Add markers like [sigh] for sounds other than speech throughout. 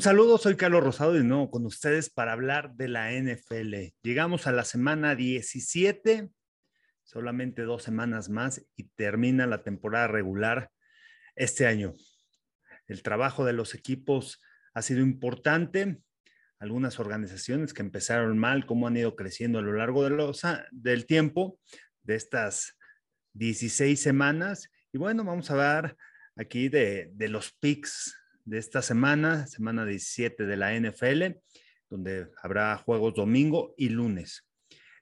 Un saludo, soy Carlos Rosado y nuevo con ustedes para hablar de la NFL. Llegamos a la semana 17, solamente dos semanas más y termina la temporada regular este año. El trabajo de los equipos ha sido importante. Algunas organizaciones que empezaron mal, cómo han ido creciendo a lo largo del tiempo de estas 16 semanas. Y bueno, vamos a hablar aquí de, de los picks de esta semana, semana 17 de la NFL, donde habrá juegos domingo y lunes.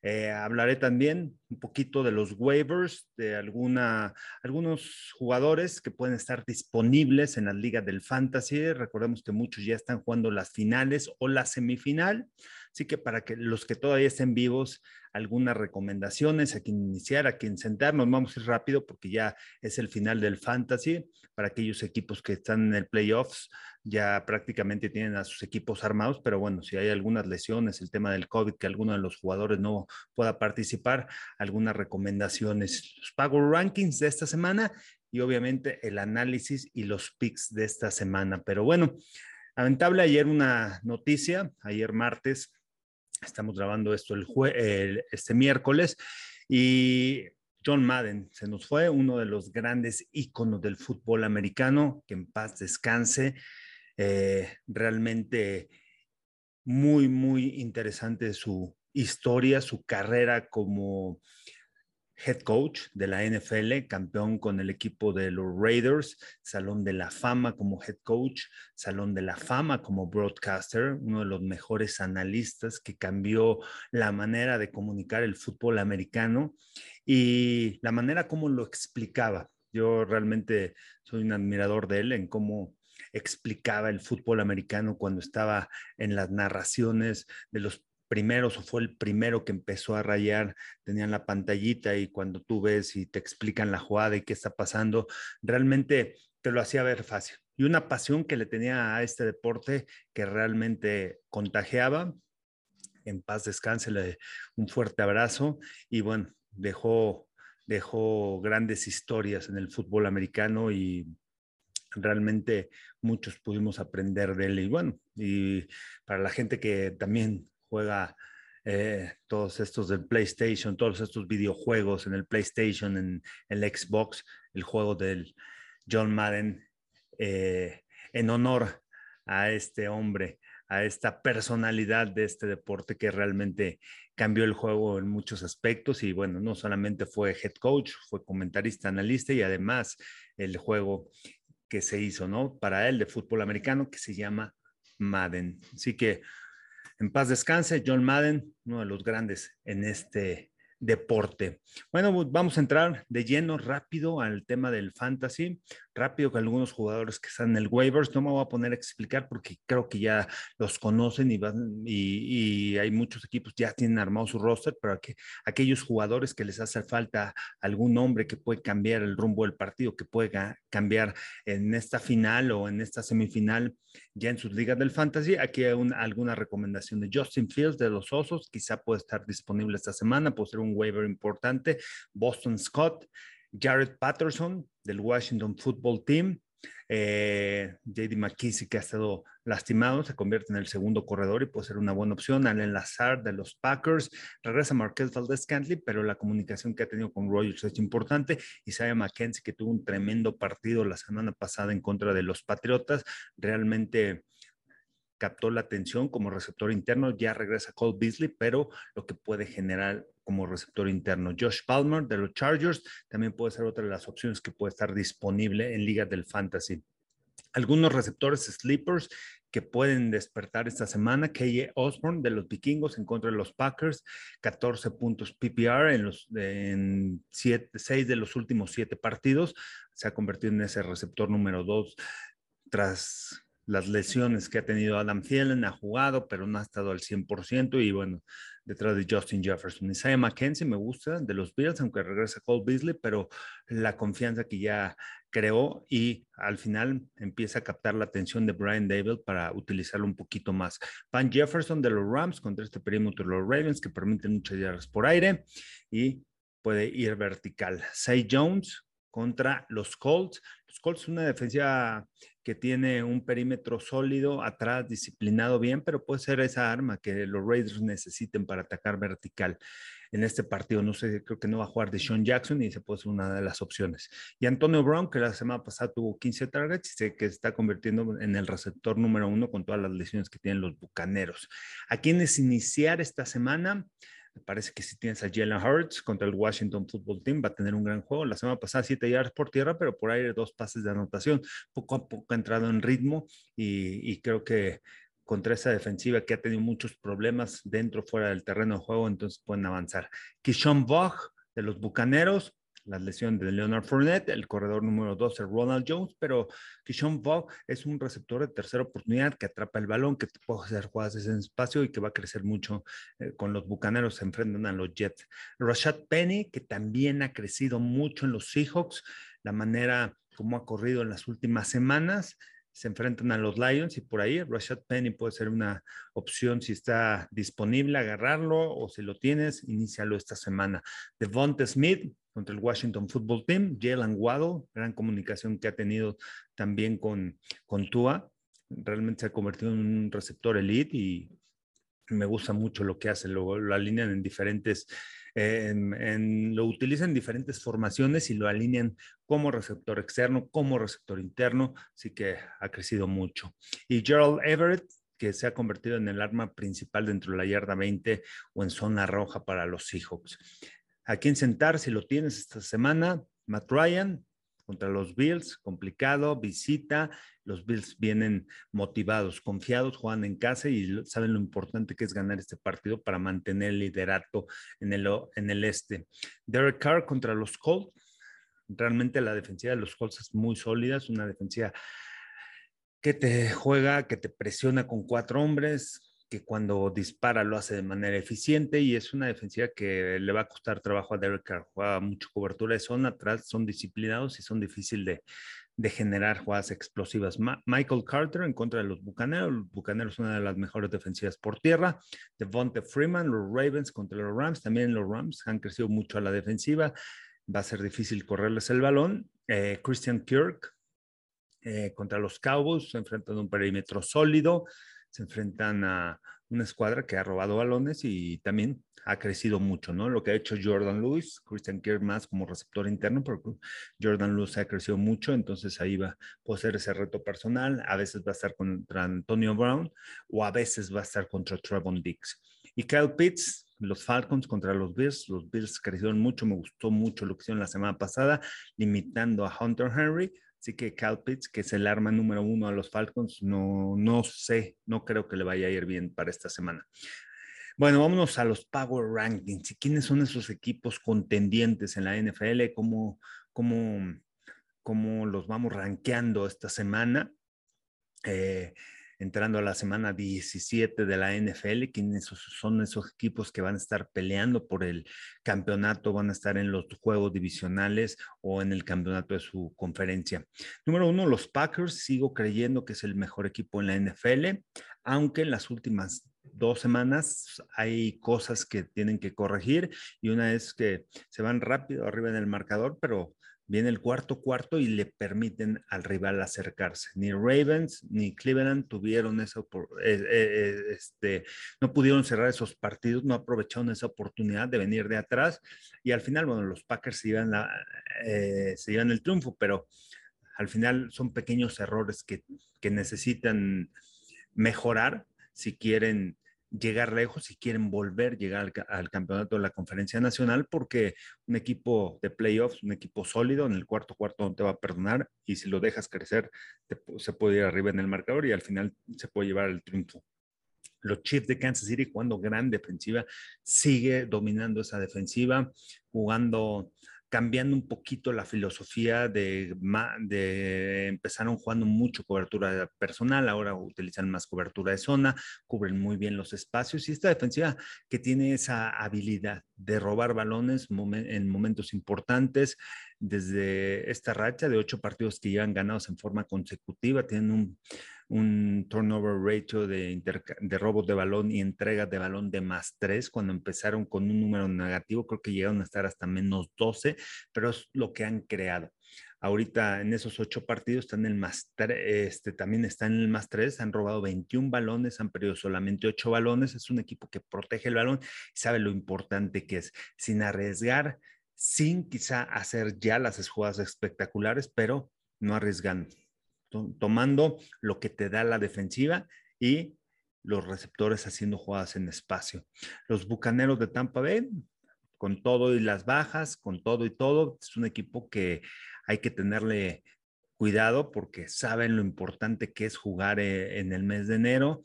Eh, hablaré también un poquito de los waivers, de alguna, algunos jugadores que pueden estar disponibles en las ligas del fantasy. Recordemos que muchos ya están jugando las finales o la semifinal. Así que para que los que todavía estén vivos, algunas recomendaciones a quien iniciar, a quien sentarnos. Vamos a ir rápido porque ya es el final del fantasy. Para aquellos equipos que están en el playoffs, ya prácticamente tienen a sus equipos armados, pero bueno, si hay algunas lesiones, el tema del COVID, que alguno de los jugadores no pueda participar, algunas recomendaciones, los Power Rankings de esta semana y obviamente el análisis y los picks de esta semana. Pero bueno, lamentable ayer una noticia, ayer martes, estamos grabando esto el, este miércoles y John Madden se nos fue, uno de los grandes íconos del fútbol americano, que en paz descanse. Eh, realmente muy, muy interesante su historia, su carrera como head coach de la NFL, campeón con el equipo de los Raiders, Salón de la Fama como head coach, Salón de la Fama como broadcaster, uno de los mejores analistas que cambió la manera de comunicar el fútbol americano y la manera como lo explicaba. Yo realmente soy un admirador de él en cómo explicaba el fútbol americano cuando estaba en las narraciones de los primeros o fue el primero que empezó a rayar, tenían la pantallita y cuando tú ves y te explican la jugada y qué está pasando, realmente te lo hacía ver fácil. Y una pasión que le tenía a este deporte que realmente contagiaba. En paz descanse, un fuerte abrazo y bueno, dejó, dejó grandes historias en el fútbol americano y realmente muchos pudimos aprender de él. Y bueno, y para la gente que también juega eh, todos estos del PlayStation, todos estos videojuegos en el PlayStation, en el Xbox, el juego del John Madden, eh, en honor a este hombre, a esta personalidad de este deporte que realmente cambió el juego en muchos aspectos y bueno, no solamente fue head coach, fue comentarista, analista y además el juego que se hizo, ¿no? Para él de fútbol americano que se llama Madden. Así que en paz descanse, John Madden, uno de los grandes en este deporte. Bueno, vamos a entrar de lleno rápido al tema del fantasy, rápido que algunos jugadores que están en el waivers, no me voy a poner a explicar porque creo que ya los conocen y, y, hay muchos equipos ya tienen armado su roster, pero que aquellos jugadores que les hace falta algún nombre que puede cambiar el rumbo del partido, que puede cambiar en esta final o en esta semifinal ya en sus ligas del fantasy, aquí hay alguna recomendación de Justin Fields de los Osos, quizá puede estar disponible esta semana, puede ser un waiver importante. Boston Scott, Jared Patterson del Washington Football Team, eh, JD McKissick que ha estado lastimado, se convierte en el segundo corredor y puede ser una buena opción. Allen Lazard de los Packers, regresa Marquez Valdez Cantley, pero la comunicación que ha tenido con Rogers es importante. Isaiah McKenzie, que tuvo un tremendo partido la semana pasada en contra de los Patriotas, realmente captó la atención como receptor interno, ya regresa Cole Beasley, pero lo que puede generar como receptor interno. Josh Palmer de los Chargers también puede ser otra de las opciones que puede estar disponible en ligas del fantasy. Algunos receptores sleepers que pueden despertar esta semana. KJ Osborne de los vikingos en contra de los Packers, 14 puntos PPR en los seis de los últimos siete partidos. Se ha convertido en ese receptor número dos tras las lesiones que ha tenido Adam Thielen, ha jugado, pero no ha estado al 100%, y bueno, detrás de Justin Jefferson. Isaiah McKenzie me gusta de los Bills, aunque regresa Cole Beasley, pero la confianza que ya creó y al final empieza a captar la atención de Brian David para utilizarlo un poquito más. Van Jefferson de los Rams contra este perímetro de los Ravens que permiten muchas yardas por aire y puede ir vertical. Say Jones contra los Colts. Los Colts es una defensiva que tiene un perímetro sólido, atrás disciplinado bien, pero puede ser esa arma que los Raiders necesiten para atacar vertical en este partido. No sé, creo que no va a jugar de Sean Jackson y se puede ser una de las opciones. Y Antonio Brown, que la semana pasada tuvo 15 targets y que se está convirtiendo en el receptor número uno con todas las lesiones que tienen los bucaneros. ¿A quiénes iniciar esta semana? Parece que si tienes a Jalen Hurts contra el Washington Football Team, va a tener un gran juego. La semana pasada, siete yardas por tierra, pero por aire dos pases de anotación. Poco a poco ha entrado en ritmo y, creo que contra esa defensiva que ha tenido muchos problemas dentro fuera del terreno de juego, entonces pueden avanzar. Kishon Bog de los Bucaneros, la lesión de Leonard Fournette, el corredor número 12, Ronald Jones, pero Kishon Bog es un receptor de tercera oportunidad que atrapa el balón, que puede hacer jugadas en espacio y que va a crecer mucho eh, con los Bucaneros, se enfrentan a los Jets. Rashad Penny, que también ha crecido mucho en los Seahawks, la manera como ha corrido en las últimas semanas, se enfrentan a los Lions y por ahí Rashad Penny puede ser una opción si está disponible, agarrarlo o si lo tienes, inícialo esta semana. Devonta Smith contra el Washington Football Team, Jalen Waddle, gran comunicación que ha tenido también con, con Tua, realmente se ha convertido en un receptor elite y me gusta mucho lo que hace, lo, lo alinean en diferentes lo utilizan en diferentes formaciones y lo alinean como receptor externo, como receptor interno, así que ha crecido mucho. Y Gerald Everett, que se ha convertido en el arma principal dentro de la yarda 20 o en zona roja para los Seahawks. ¿A quién sentar si lo tienes esta semana? Matt Ryan, contra los Bills, complicado, visita, los Bills vienen motivados, confiados, juegan en casa y saben lo importante que es ganar este partido para mantener el liderato en el, en el este. Derek Carr contra los Colts, realmente la defensiva de los Colts es muy sólida, es una defensiva que te juega, que te presiona con cuatro hombres, que cuando dispara lo hace de manera eficiente y es una defensiva que le va a costar trabajo a Derek Carr. Juega mucho cobertura de zona, atrás son disciplinados y son difíciles de, generar jugadas explosivas. Michael Carter en contra de los Bucaneros. Los Bucaneros son una de las mejores defensivas por tierra. Devonta Freeman, los Ravens contra los Rams. También los Rams han crecido mucho a la defensiva. Va a ser difícil correrles el balón. Eh, Christian Kirk eh, contra los Cowboys, enfrentando un perímetro sólido se enfrentan a una escuadra que ha robado balones y también ha crecido mucho, ¿no? Lo que ha hecho Jordan Lewis, Christian Kirk más como receptor interno, porque Jordan Lewis ha crecido mucho, entonces ahí va, puede ser ese reto personal, a veces va a estar contra Antonio Brown o a veces va a estar contra Trevon Dix. Y Kyle Pitts, los Falcons contra los Bills, los Bills crecieron mucho, me gustó mucho lo que hicieron la semana pasada, limitando a Hunter Henry, Así que Cal Pitts, que es el arma número uno a los Falcons, no, no sé, no creo que le vaya a ir bien para esta semana. Bueno, vámonos a los Power Rankings. ¿Y quiénes son esos equipos contendientes en la NFL? ¿Cómo, cómo, cómo los vamos rankeando esta semana? Eh, entrando a la semana 17 de la NFL, quiénes son esos equipos que van a estar peleando por el campeonato, van a estar en los juegos divisionales o en el campeonato de su conferencia. Número uno, los Packers, sigo creyendo que es el mejor equipo en la NFL, aunque en las últimas dos semanas hay cosas que tienen que corregir y una es que se van rápido arriba en el marcador, pero Viene el cuarto cuarto y le permiten al rival acercarse. Ni Ravens ni Cleveland tuvieron eso, eh, eh, eh, este, no pudieron cerrar esos partidos, no aprovecharon esa oportunidad de venir de atrás y al final, bueno, los Packers se iban, se iban el triunfo, pero al final son pequeños errores que, que necesitan mejorar si quieren llegar lejos y quieren volver llegar al, campeonato de la conferencia nacional porque un equipo de playoffs, un equipo sólido en el cuarto cuarto no te va a perdonar y si lo dejas crecer se puede ir arriba en el marcador y al final se puede llevar el triunfo. Los Chiefs de Kansas City jugando gran defensiva, sigue dominando esa defensiva, jugando cambiando un poquito la filosofía de, empezaron jugando mucho cobertura personal, ahora utilizan más cobertura de zona, cubren muy bien los espacios y esta defensiva que tiene esa habilidad de robar balones en momentos importantes, desde esta racha de ocho partidos que llevan ganados en forma consecutiva, tienen un un turnover ratio de, de robos de balón y entregas de balón de más 3. Cuando empezaron con un número negativo, creo que llegaron a estar hasta menos 12, pero es lo que han creado. ahorita en esos ocho partidos están en el más este, también están en el más tres, han robado 21 balones, han perdido solamente ocho balones, es un equipo que protege el balón y sabe lo importante que es, sin arriesgar, sin quizá hacer ya las jugadas espectaculares, pero no arriesgando, tomando lo que te da la defensiva y los receptores haciendo jugadas en espacio. Los Bucaneros de Tampa Bay, con todo y las bajas, con todo y todo, es un equipo que hay que tenerle cuidado porque saben lo importante que es jugar eh, en el mes de enero.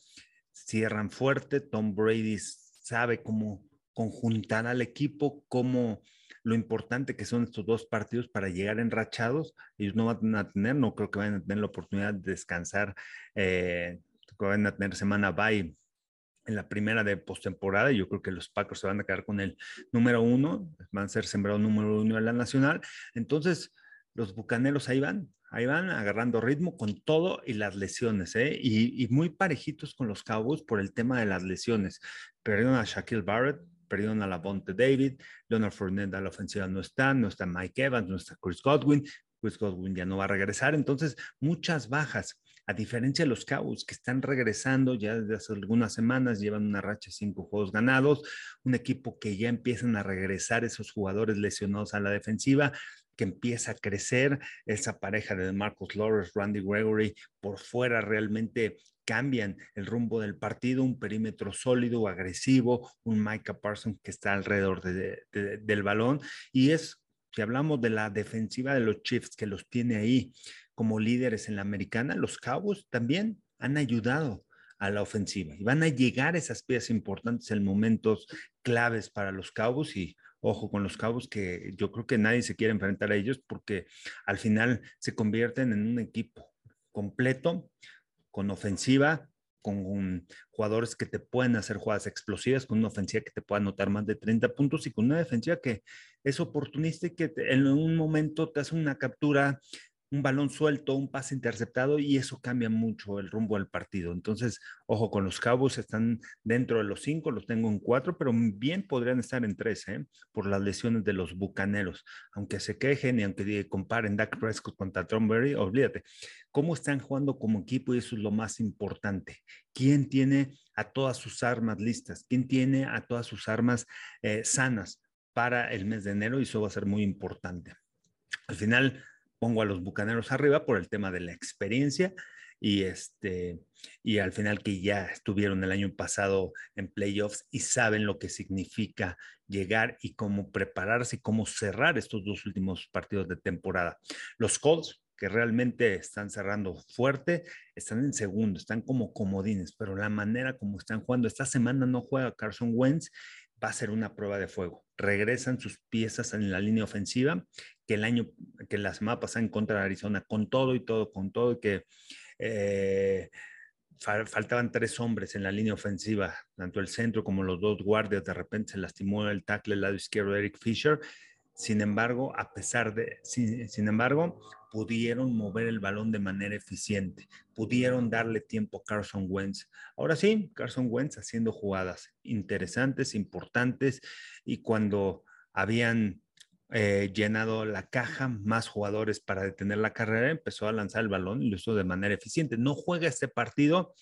Cierran fuerte, Tom Brady sabe cómo conjuntar al equipo, cómo lo importante que son estos dos partidos para llegar enrachados. Ellos no van a tener, no creo que vayan a tener la oportunidad de descansar eh, van a tener semana bye en la primera de postemporada. Yo creo que los Packers se van a quedar con el número uno, van a ser sembrado número uno en la nacional. Entonces, los bucaneros ahí van, ahí van agarrando ritmo con todo y las lesiones, ¿eh? y, muy parejitos con los Cowboys por el tema de las lesiones. Perdieron a Shaquille Barrett, perdieron a la Bonte David, Leonard Fournette a la ofensiva no está, no está Mike Evans, no está Chris Godwin, Chris Godwin ya no va a regresar, entonces muchas bajas a diferencia de los Cowboys que están regresando ya desde hace algunas semanas, llevan una racha de cinco juegos ganados, un equipo que ya empiezan a regresar esos jugadores lesionados a la defensiva, que empieza a crecer, esa pareja de Marcus Lawrence, Randy Gregory, por fuera realmente cambian el rumbo del partido, un perímetro sólido, agresivo, un Micah Parsons que está alrededor del balón. Y es, si hablamos de la defensiva de los Chiefs, que los tiene ahí, como líderes en la americana, los Cowboys también han ayudado a la ofensiva y van a llegar esas piezas importantes en momentos claves para los Cowboys y ojo con los Cowboys que yo creo que nadie se quiere enfrentar a ellos porque al final se convierten en un equipo completo con ofensiva, con jugadores que te pueden hacer jugadas explosivas, con una ofensiva que te pueda anotar más de 30 puntos y con una defensiva que es oportunista y que en un momento te hace una captura un balón suelto, un pase interceptado y eso cambia mucho el rumbo del partido. Entonces, ojo con los Cowboys, están dentro de los cinco, los tengo en cuatro, pero bien podrían estar en tres, ¿eh? por las lesiones de los Bucaneros. Aunque se quejen y aunque comparen Dak Prescott contra Tom olvídate, cómo están jugando como equipo y eso es lo más importante. ¿Quién tiene a todas sus armas listas? ¿Quién tiene a todas sus armas eh, sanas para el mes de enero? Y eso va a ser muy importante. Al final, pongo a los Bucaneros arriba por el tema de la experiencia y este y al final que ya estuvieron el año pasado en playoffs y saben lo que significa llegar y cómo prepararse y cómo cerrar estos dos últimos partidos de temporada. Los Colts que realmente están cerrando fuerte, están en segundo, están como comodines, pero la manera como están jugando, esta semana no juega Carson Wentz, va a ser una prueba de fuego. Regresan sus piezas en la línea ofensiva que el año, que la semana pasada en contra Arizona, con todo y todo, con todo, y que eh, faltaban tres hombres en la línea ofensiva, tanto el centro como los dos guardias, de repente se lastimó el tackle el lado izquierdo de Eric Fisher. Sin embargo, a pesar de, sin, sin, embargo, pudieron mover el balón de manera eficiente, pudieron darle tiempo a Carson Wentz. Ahora sí, Carson Wentz haciendo jugadas interesantes, importantes, y cuando habían eh, llenado la caja, más jugadores para detener la carrera, empezó a lanzar el balón y lo hizo de manera eficiente. No juega este partido,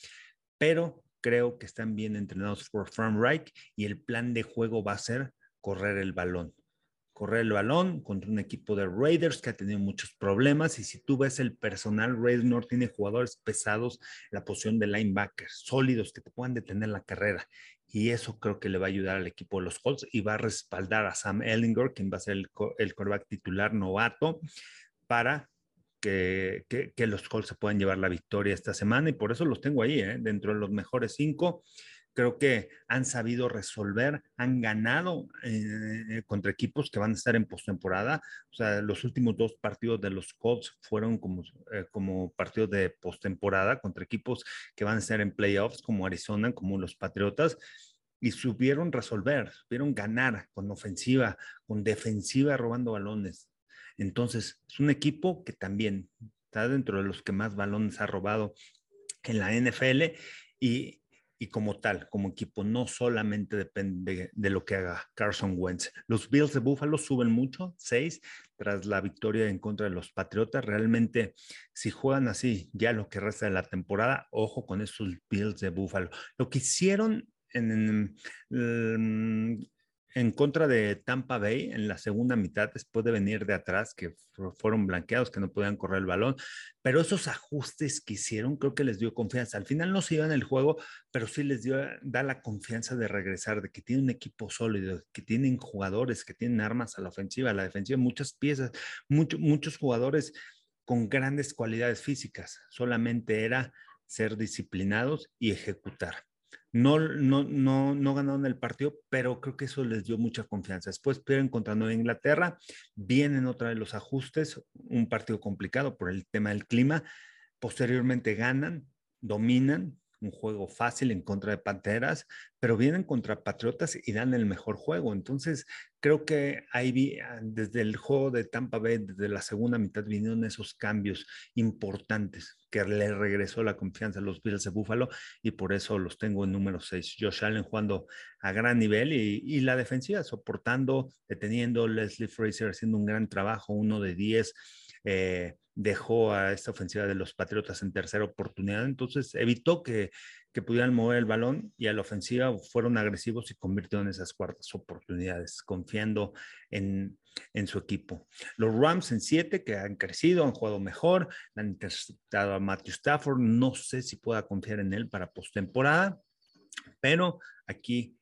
pero creo que están bien entrenados por Frank Reich y el plan de juego va a ser correr el balón. Correr el balón contra un equipo de Raiders que ha tenido muchos problemas. Y si tú ves el personal, Raiders no tiene jugadores pesados la posición de linebacker, sólidos que te puedan detener la carrera y eso creo que le va a ayudar al equipo de los Colts y va a respaldar a Sam Ellinger, quien va a ser el, el quarterback titular novato, para que, que, los Colts se puedan llevar la victoria esta semana y por eso los tengo ahí, ¿eh? dentro de los mejores cinco. Creo que han sabido resolver, han ganado eh, contra equipos que van a estar en postemporada. O sea, los últimos dos partidos de los Colts fueron como, eh, como partidos de postemporada contra equipos que van a estar en playoffs, como Arizona, como los Patriotas y supieron resolver, supieron ganar con ofensiva, con defensiva robando balones. Entonces, es un equipo que también está dentro de los que más balones ha robado en la NFL y, y como tal, como equipo, no solamente depende de lo que haga Carson Wentz. Los Bills de Buffalo suben mucho, seis, tras la victoria en contra de los Patriotas. Realmente, si juegan así ya lo que resta de la temporada, ojo con esos Bills de Buffalo. Lo que hicieron en, en, en contra de Tampa Bay en la segunda mitad, después de venir de atrás, que fueron blanqueados, que no podían correr el balón, pero esos ajustes que hicieron creo que les dio confianza. Al final no se iban el juego, pero sí les dio, da la confianza de regresar, de que tienen un equipo sólido, que tienen jugadores, que tienen armas a la ofensiva, a la defensiva, muchas piezas, mucho, muchos jugadores con grandes cualidades físicas. Solamente era ser disciplinados y ejecutar. No, no, no, no ganaron el partido, pero creo que eso les dio mucha confianza. Después pierden contra Nueva Inglaterra, vienen otra vez los ajustes, un partido complicado por el tema del clima. Posteriormente ganan, dominan, un juego fácil en contra de Panteras, pero vienen contra Patriotas y dan el mejor juego. Entonces, creo que ahí ah, desde el juego de Tampa Bay, desde la segunda mitad, vinieron esos cambios importantes que le regresó la confianza a los Bills de Buffalo y por eso los tengo en número 6. Josh Allen jugando a gran nivel y, la defensiva soportando, deteniendo, Leslie Fraser haciendo un gran trabajo, uno de 10. Eh, dejó a esta ofensiva de los Patriotas en tercera oportunidad, entonces evitó que, que pudieran mover el balón y a la ofensiva fueron agresivos y convirtieron esas cuartas oportunidades, confiando en, en su equipo. Los Rams en siete, que han crecido, han jugado mejor, han interceptado a Matthew Stafford, no sé si pueda confiar en él para postemporada, pero aquí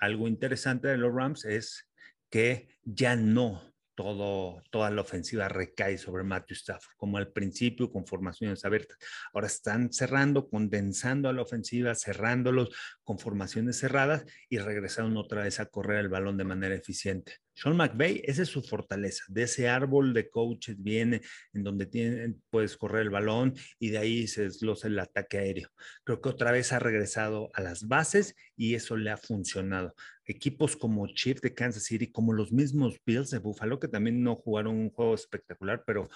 algo interesante de los Rams es que ya no todo, toda la ofensiva recae sobre Matthew Stafford, como al principio con formaciones abiertas. Ahora están cerrando, condensando a la ofensiva, cerrándolos con formaciones cerradas y regresaron otra vez a correr el balón de manera eficiente. Sean McVay, esa es su fortaleza. De ese árbol de coaches viene en donde tienen, puedes correr el balón y de ahí se desglosa el ataque aéreo. Creo que otra vez ha regresado a las bases y eso le ha funcionado. Equipos como Chiefs de Kansas City, como los mismos Bills de Buffalo, que también no jugaron un juego espectacular, pero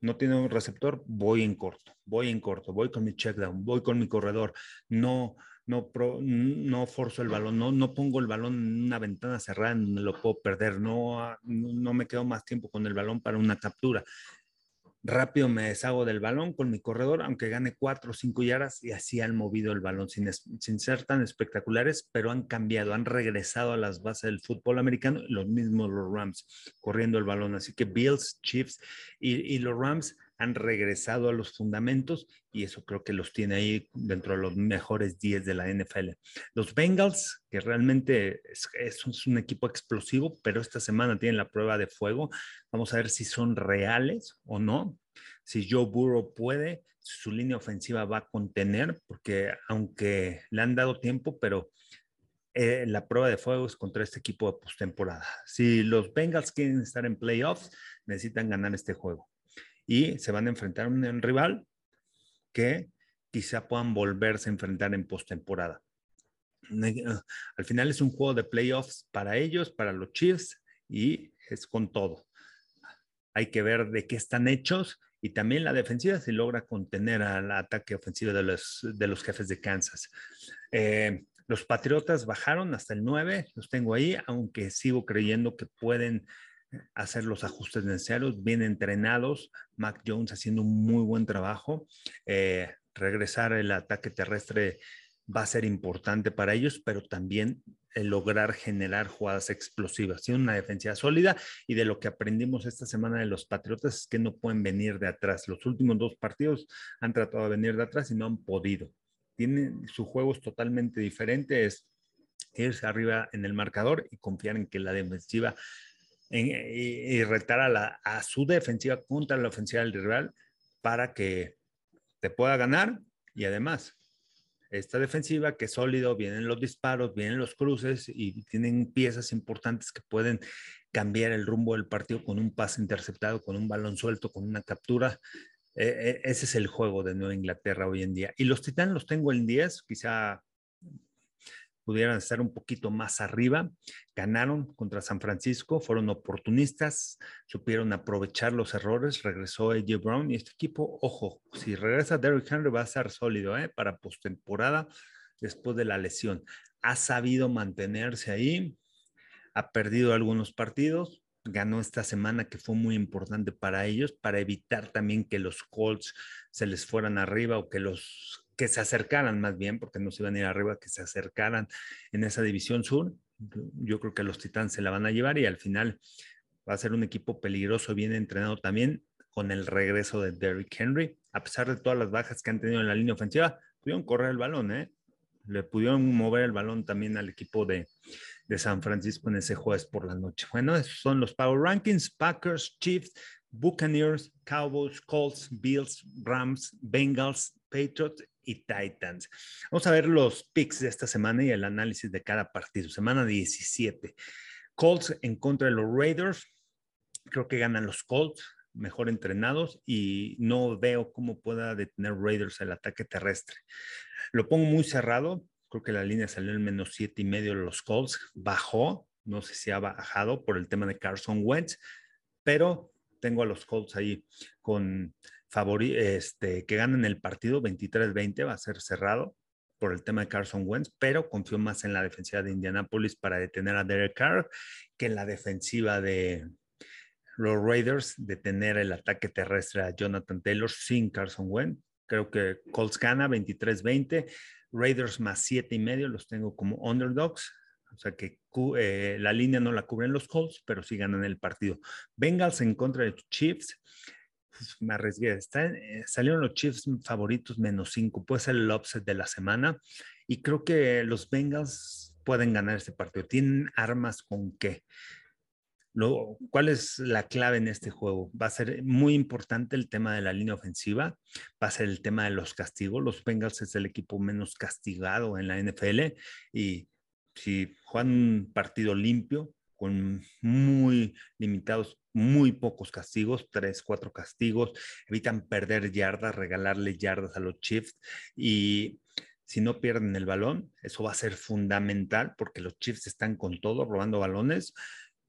no tiene un receptor, voy en corto, voy en corto, voy con mi check down, voy con mi corredor. No, no, no forzo el balón, no, no pongo el balón en una ventana cerrada, no lo puedo perder, no, no me quedo más tiempo con el balón para una captura. Rápido me deshago del balón con mi corredor, aunque gane cuatro o cinco yardas y así han movido el balón sin, sin ser tan espectaculares, pero han cambiado, han regresado a las bases del fútbol americano, los mismos los Rams corriendo el balón. Así que Bills, Chiefs y, y los Rams han regresado a los fundamentos y eso creo que los tiene ahí dentro de los mejores 10 de la NFL. Los Bengals, que realmente es, un equipo explosivo, pero esta semana tienen la prueba de fuego. Vamos a ver si son reales o no. Si Joe Burrow puede, su línea ofensiva va a contener, porque aunque le han dado tiempo, pero eh, la prueba de fuego es contra este equipo de postemporada. Si los Bengals quieren estar en playoffs, necesitan ganar este juego y se van a enfrentar a un rival que quizá puedan volverse a enfrentar en postemporada. Ah, al final es un juego de playoffs para ellos, para los Chiefs y es con todo. Hay que ver de qué están hechos y también la defensiva si logra contener al ataque ofensivo de los, de los jefes de Kansas. Eh, los Patriotas bajaron hasta el 9, los tengo ahí, aunque sigo creyendo que pueden hacer los ajustes necesarios, bien entrenados. Mac Jones haciendo un muy buen trabajo. Eh, regresar el ataque terrestre va a ser importante para ellos, pero también lograr generar jugadas explosivas. Tienen una defensiva sólida y de lo que aprendimos esta semana de los Patriotas es que no pueden venir de atrás. Los últimos dos partidos han tratado de venir de atrás y no han podido. Tienen, su juego es totalmente diferente, es irse arriba en el marcador y confiar en que la defensiva y, retar a, la, a su defensiva contra la ofensiva del rival para que te pueda ganar y además esta defensiva que es sólido, vienen los disparos, vienen los cruces y tienen piezas importantes que pueden cambiar el rumbo del partido con un pase interceptado, con un balón suelto, con una captura. E, e, ese es el juego de Nueva Inglaterra hoy en día. Y los Titanes los tengo en 10, quizá pudieran estar un poquito más arriba. Ganaron contra San Francisco, fueron oportunistas, supieron aprovechar los errores, regresó AJ Brown y este equipo, ojo, si regresa Derrick Henry va a ser sólido ¿eh? para postemporada. después de la lesión. Ha sabido mantenerse ahí, ha perdido algunos partidos, ganó esta semana que fue muy importante para ellos, para evitar también que los Colts se les fueran arriba o que los que se acercaran más bien, porque no se iban a ir arriba, que se acercaran en esa división sur. Yo creo que los Titans se la van a llevar y al final va a ser un equipo peligroso, bien entrenado también con el regreso de Derrick Henry. A pesar de todas las bajas que han tenido en la línea ofensiva, pudieron correr el balón, ¿eh? Le pudieron mover el balón también al equipo de, de San Francisco en ese jueves por la noche. Bueno, esos son los Power Rankings, Packers, Chiefs, Buccaneers, Cowboys, Colts, Bills, Rams, Bengals, Patriots y Titans. Vamos a ver los picks de esta semana y el análisis de cada partido. Semana 17. Colts en contra de los Raiders. Creo que ganan los Colts, mejor entrenados, y no veo cómo pueda detener Raiders el ataque terrestre. Lo pongo muy cerrado. Creo que la línea salió en menos siete y medio de los Colts. Bajó. No sé si ha bajado por el tema de Carson Wentz, pero tengo a los Colts ahí con este, que ganen el partido 23-20, va a ser cerrado por el tema de Carson Wentz, pero confío más en la defensiva de Indianapolis para detener a Derek Carr que en la defensiva de los Raiders, detener el ataque terrestre a Jonathan Taylor sin Carson Wentz. Creo que Colts gana 23-20, Raiders más 7 y medio, los tengo como underdogs. O sea que eh, la línea no la cubren los Colts, pero sí ganan el partido. Bengals en contra de Chiefs. Me arriesgué. Eh, salieron los Chiefs favoritos menos 5. Puede ser el upset de la semana. Y creo que los Bengals pueden ganar este partido. Tienen armas con qué. ¿Cuál es la clave en este juego? Va a ser muy importante el tema de la línea ofensiva, va a ser el tema de los castigos. Los Bengals es el equipo menos castigado en la NFL y si juegan un partido limpio, con muy limitados, muy pocos castigos, tres, cuatro castigos, evitan perder yardas, regalarle yardas a los Chiefs. Y si no pierden el balón, eso va a ser fundamental porque los Chiefs están con todo, robando balones.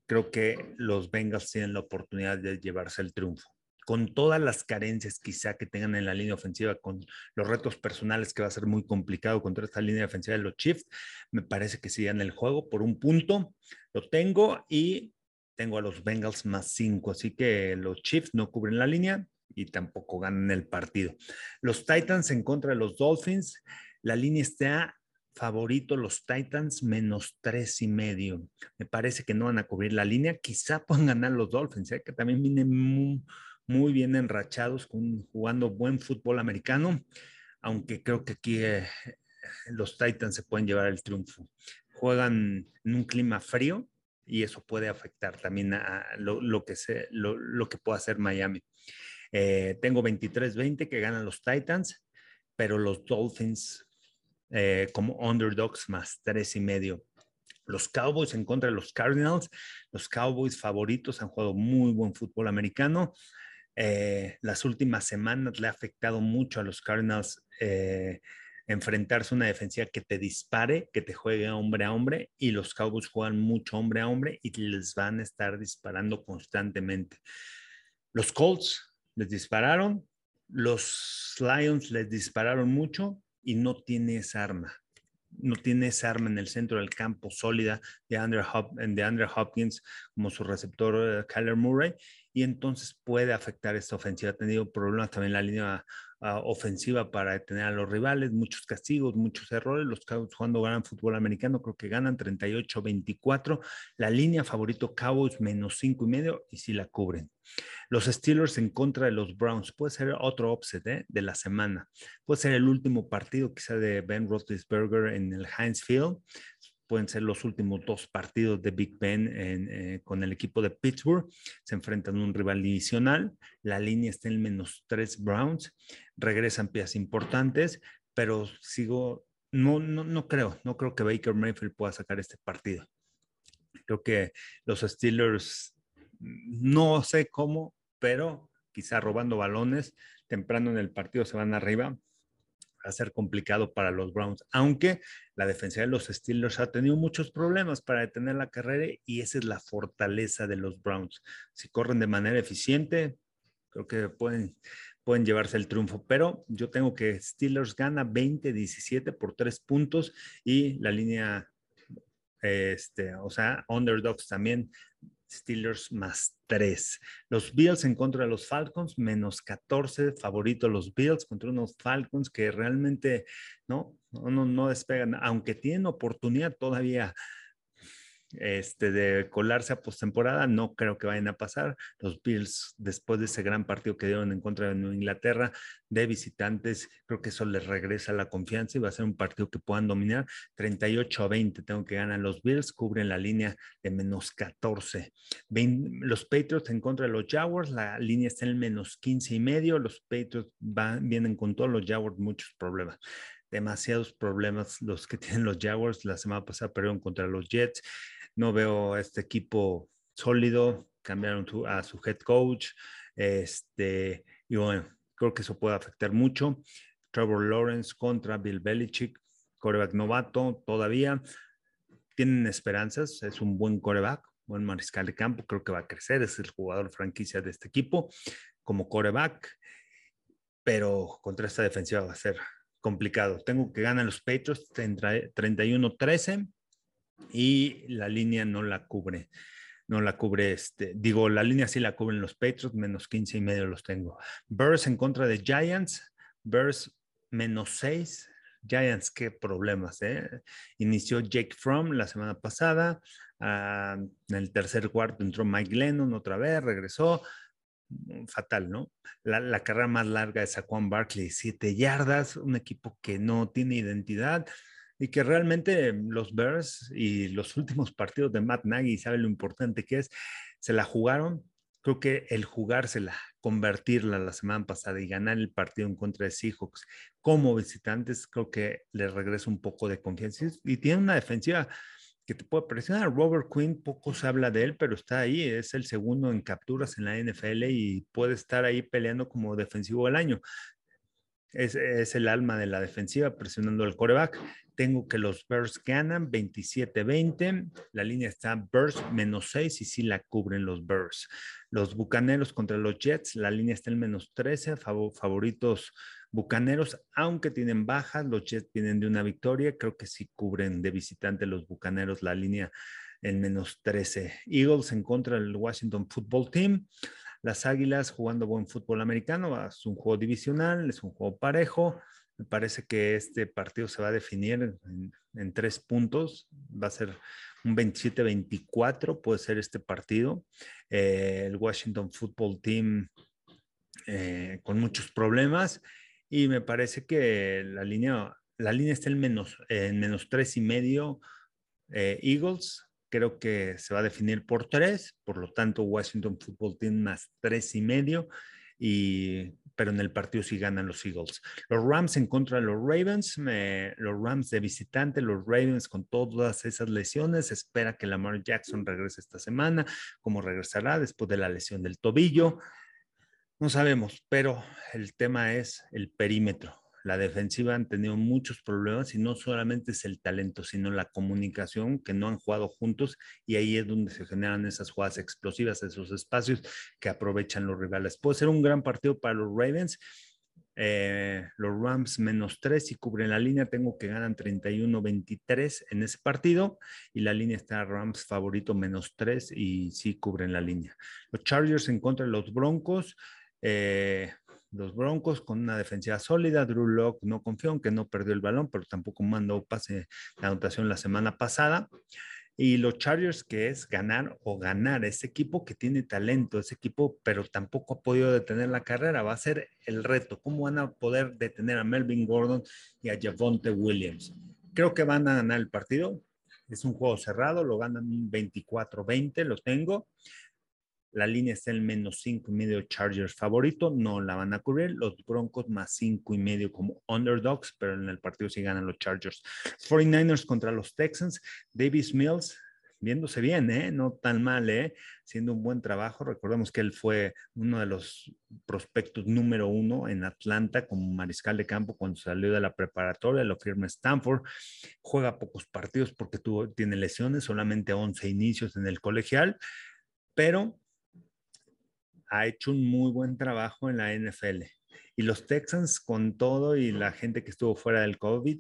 Creo que los Bengals tienen la oportunidad de llevarse el triunfo con todas las carencias quizá que tengan en la línea ofensiva, con los retos personales que va a ser muy complicado contra esta línea ofensiva de los Chiefs, me parece que sigan el juego por un punto. Lo tengo y tengo a los Bengals más cinco, así que los Chiefs no cubren la línea y tampoco ganan el partido. Los Titans en contra de los Dolphins, la línea está favorito los Titans menos tres y medio. Me parece que no van a cubrir la línea. Quizá puedan ganar los Dolphins, ¿eh? que también vienen muy, muy bien enrachados, con, jugando buen fútbol americano, aunque creo que aquí eh, los Titans se pueden llevar el triunfo. Juegan en un clima frío y eso puede afectar también a lo, que, se, lo, que pueda hacer Miami. Eh, tengo 23-20 que ganan los Titans, pero los Dolphins eh, como underdogs más tres y medio. Los Cowboys en contra de los Cardinals. Los Cowboys favoritos han jugado muy buen fútbol americano. Eh, las últimas semanas le ha afectado mucho a los Cardinals eh, enfrentarse a una defensiva que te dispare, que te juegue hombre a hombre, y los Cowboys juegan mucho hombre a hombre y les van a estar disparando constantemente. Los Colts les dispararon, los Lions les dispararon mucho y no tiene esa arma. No tiene esa arma en el centro del campo sólida de Andrew, Hopkins como su receptor uh, Kyler Murray y entonces puede afectar esta ofensiva. Ha tenido problemas también la línea ah, ofensiva para detener a los rivales, muchos castigos, muchos errores. Los Cowboys jugando gran fútbol americano, creo que ganan 38-24. La línea favorito Cowboys menos 5 y medio y si la cubren. Los Steelers en contra de los Browns. Puede ser otro upset ¿eh? de la semana. Puede ser el último partido quizá de Ben Roethlisberger en el Heinz Field pueden ser los últimos dos partidos de Big Ben eh, con el equipo de Pittsburgh. Se enfrentan a un rival divisional. La línea está en menos tres Browns. Regresan piezas importantes, pero sigo, no, no, no creo, no creo que Baker Mayfield pueda sacar este partido. Creo que los Steelers, no sé cómo, pero quizá robando balones, temprano en el partido se van arriba a ser complicado para los Browns, aunque la defensa de los Steelers ha tenido muchos problemas para detener la carrera y esa es la fortaleza de los Browns. Si corren de manera eficiente, creo que pueden, pueden llevarse el triunfo, pero yo tengo que Steelers gana 20-17 por tres puntos y la línea, este, o sea, underdogs también, Steelers más 3. Los Bills en contra de los Falcons, menos 14, favorito los Bills contra unos Falcons que realmente no, no, no despegan, aunque tienen oportunidad todavía este, de colarse a postemporada, no creo que vayan a pasar. Los Bills, después de ese gran partido que dieron en contra de Inglaterra, de visitantes, creo que eso les regresa la confianza y va a ser un partido que puedan dominar. 38 a 20, tengo que ganar los Bills, cubren la línea de menos 14. los Patriots en contra de los Jaguars, la línea está en menos 15 y medio. Los Patriots van, vienen con todos los Jaguars muchos problemas demasiados problemas los que [laughs] tienen los Jaguars. La semana pasada perdieron contra los Jets no veo este equipo sólido, cambiaron a su head coach, este, y bueno, creo que eso puede afectar mucho. Trevor Lawrence contra Bill Belichick, coreback novato todavía. Tienen esperanzas, es un buen coreback, buen mariscal de campo, creo que va a crecer, es el jugador franquicia de este equipo como coreback, pero contra esta defensiva va a ser complicado. Tengo que ganar los Patriots 31-13 y la línea no la cubre. No la cubre este, digo, la línea sí la cubren los Patriots, menos 15 y medio los tengo. Bears en contra de Giants, Bears menos 6. Giants, qué problemas, ¿eh? Inició Jake Fromm la semana pasada. Ah, en el tercer cuarto entró Mike Lennon otra vez, regresó. Fatal, ¿no? La, carrera más larga de Saquon Barkley, siete yardas, un equipo que no tiene identidad y que realmente los Bears y los [laughs] últimos partidos de Matt Nagy, sabe lo importante que es, se la jugaron. Creo que el jugársela, convertirla la semana pasada y ganar el partido en contra de Seahawks como visitantes, creo que le regresa un poco de confianza. Y tiene una defensiva que te puede presionar. Robert Quinn, poco se habla de él, pero está ahí, es el segundo en capturas en la NFL y puede estar ahí peleando como defensivo del año. Es, el alma de la defensiva presionando al coreback. Tengo que los Bears ganan 27-20. La línea está Bears menos 6 y sí la cubren los Bears. Los Bucaneros contra los Jets. La línea está en menos 13. favoritos Bucaneros, aunque tienen bajas. Los Jets vienen de una victoria. Creo que sí cubren de visitante los Bucaneros la línea en menos 13. Eagles en contra del Washington Football Team. Las Águilas jugando buen fútbol americano. Es un juego divisional, es un juego parejo. Me parece que este partido se va a definir en, tres puntos. Va a ser un 27-24, puede ser este partido. Eh, el Washington Football Team eh, con muchos problemas y me parece que la línea, la línea está en menos, en menos tres y medio. Eh, Eagles, creo que se va a definir por tres, por lo tanto Washington Football Team más tres y medio y pero en el partido sí ganan los Eagles. Los Rams en contra de los Ravens, los Rams de visitante, los Ravens con todas esas lesiones, espera que Lamar Jackson regrese esta semana, cómo regresará después de la lesión del tobillo. No sabemos, pero el tema es el perímetro la defensiva han tenido muchos problemas y no solamente es el talento, sino la comunicación, que no han jugado juntos y ahí es donde se generan esas jugadas explosivas, esos espacios que aprovechan los rivales. Puede ser un gran partido para los Ravens. Eh, los Rams menos 3 y cubren la línea. Tengo que ganan 31-23 en ese partido y la línea está Rams favorito menos 3 y sí cubren la línea. Los Chargers en contra de los Broncos. Eh, los Broncos con una defensiva sólida. Drew Locke no confió, aunque no perdió el balón, pero tampoco mandó pase la anotación la semana pasada. Y los Chargers, que es ganar o ganar, ese equipo que tiene talento, ese equipo, pero tampoco ha podido detener la carrera, va a ser el reto. ¿Cómo van a poder detener a Melvin Gordon y a Javonte Williams? Creo que van a ganar el partido. Es un juego cerrado, lo ganan 24-20, lo tengo. La línea está en menos cinco y medio Chargers favorito, no la van a cubrir. Los Broncos más cinco y medio como underdogs, pero en el partido sí ganan los Chargers. 49ers contra los Texans. Davis Mills viéndose bien, ¿eh? no tan mal, ¿eh? haciendo un buen trabajo. Recordemos que él fue uno de los prospectos número uno en Atlanta como mariscal de campo cuando salió de la preparatoria, lo firma Stanford. Juega pocos partidos porque tuvo, tiene lesiones, solamente 11 inicios en el colegial, pero ha hecho un muy buen trabajo en la NFL Y los Texans, con todo y la gente que estuvo fuera del COVID,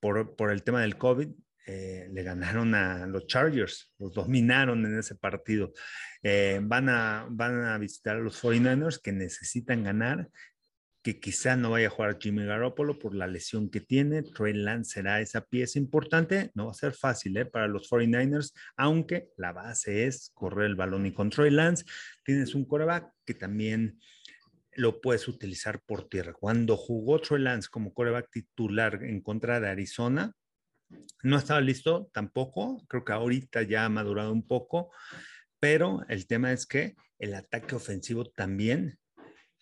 por, por el tema del COVID, eh, le ganaron a los Chargers, los dominaron en ese partido. Eh, van, a, van a visitar a los 49ers que necesitan ganar, que quizá no vaya a jugar Jimmy Garoppolo por la lesión que tiene. Trey Lance será esa pieza importante. No va a ser fácil ¿eh? para los 49ers, aunque la base es correr el balón y con Trey Lance tienes un coreback que también lo puedes utilizar por tierra. Cuando jugó Trey Lance como coreback titular en contra de Arizona, no estaba listo tampoco, creo que ahorita ya ha madurado un poco, pero el tema es que el ataque ofensivo también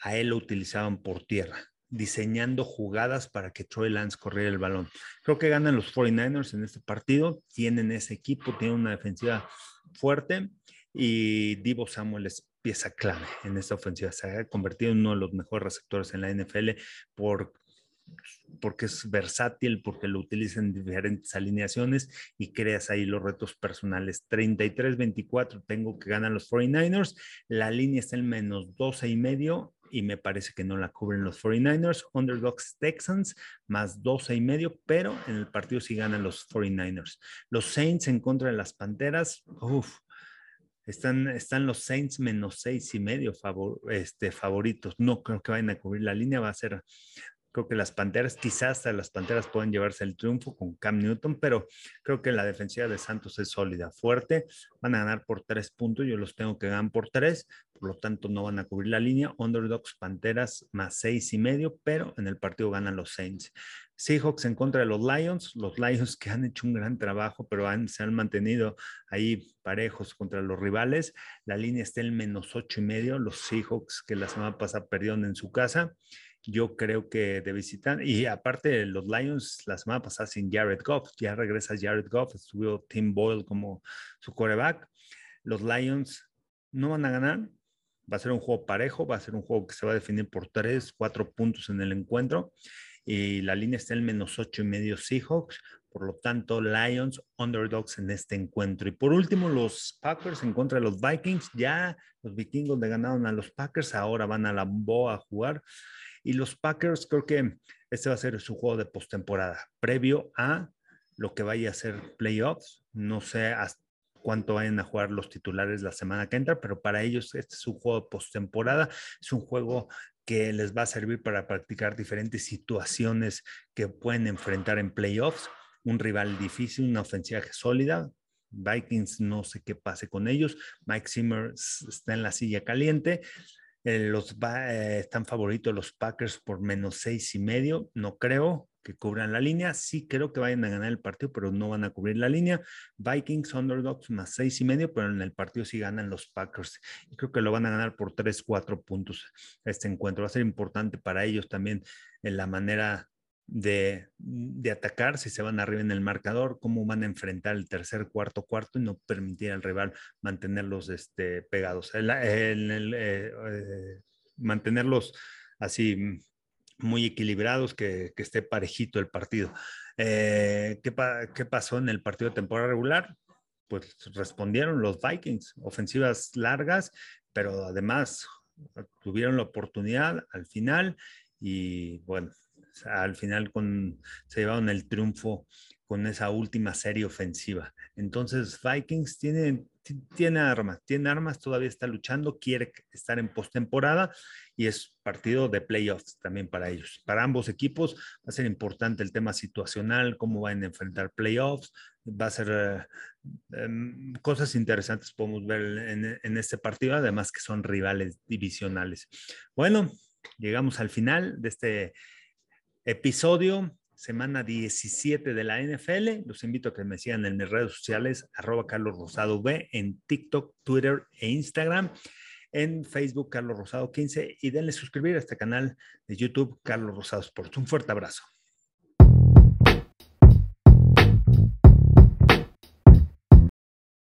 a él lo utilizaban por tierra, diseñando jugadas para que Troy Lance corriera el balón. Creo que ganan los 49ers en este partido, tienen ese equipo, tienen una defensiva fuerte y Divo Samuel es pieza clave en esta ofensiva. Se ha convertido en uno de los mejores receptores en la NFL por porque es versátil, porque lo utiliza en diferentes alineaciones y creas ahí los retos personales. 33-24 tengo que ganar los 49ers. La línea está en menos 12 y medio y me parece que no la cubren los 49ers. Underdogs Texans más 12 y medio, pero en el partido sí ganan los 49ers. Los Saints en contra de las Panteras, uff, están, están los Saints menos seis y medio este, favoritos. No creo que vayan a cubrir la línea. Va a ser Creo que las Panteras, quizás hasta las Panteras pueden llevarse el triunfo con Cam Newton, pero creo que la defensiva de Santos es sólida, fuerte. Van a ganar por tres puntos, yo los tengo que ganar por tres, por lo tanto no van a cubrir la línea. Underdogs Panteras más seis y medio, pero en el partido ganan los Saints. Seahawks en contra de los Lions, los Lions [laughs] que han hecho un gran trabajo, pero se han mantenido ahí parejos contra los rivales. La línea está en menos ocho y medio, los Seahawks que la semana pasada perdieron en su casa yo creo que de visitar. Y aparte, los Lions la semana pasada sin Jared Goff, ya regresa Jared Goff, estuvo Tim Boyle como su coreback. Los Lions no van a ganar, va a ser un juego parejo, va a ser un juego que se va a definir por tres, cuatro puntos en el encuentro. Y la línea está en menos ocho y medio Seahawks, por lo tanto, Lions underdogs en este encuentro. Y por último, los Packers en contra de los Vikings. Ya los vikingos le ganaron a los Packers, ahora van a la Boa a jugar. Y los Packers, creo que este va a ser su juego de postemporada, previo a lo que vaya a ser playoffs. No sé cuánto vayan a jugar los titulares la semana que entra, pero para ellos este es un juego de postemporada, es un juego que les va a servir para practicar diferentes situaciones que pueden enfrentar en playoffs. Un rival difícil, una ofensiva sólida, Vikings, no sé qué pase con ellos. Mike Zimmer está en la silla caliente. Eh, los eh, están favoritos los Packers por menos seis y medio. No creo que cubran la línea. Sí creo que vayan a ganar el partido, pero no van a cubrir la línea. Vikings, Underdogs más seis y medio, pero en el partido sí ganan los Packers. Creo que lo van a ganar por tres, cuatro puntos este encuentro. Va a ser importante para ellos también en la manera de, atacar, si se van arriba en el marcador, cómo van a enfrentar el tercer, cuarto, cuarto y no permitir al rival mantenerlos este, pegados. El, eh, eh, mantenerlos así muy equilibrados, que, que, esté parejito el partido. Eh, ¿qué, ¿Qué pasó en el partido de temporada regular? Pues respondieron los Vikings, ofensivas largas, pero además tuvieron la oportunidad al final y bueno, al final con, se llevaron el triunfo con esa última serie ofensiva. Entonces Vikings tiene, tiene armas, tiene armas, todavía está luchando, quiere estar en postemporada y es partido de playoffs también para ellos. Para ambos equipos va a ser importante el tema situacional, cómo van a enfrentar playoffs, va a ser eh, em, cosas interesantes podemos ver en, en este partido, además que son rivales divisionales. Bueno, llegamos al final de este episodio, semana 17 de la NFL. Los invito a que me sigan en mis redes sociales, arroba Carlos Rosado B, en TikTok, Twitter e Instagram. En Facebook, Carlos Rosado 15 y denle suscribir a este canal de YouTube, Carlos Rosado Sports. Un fuerte abrazo.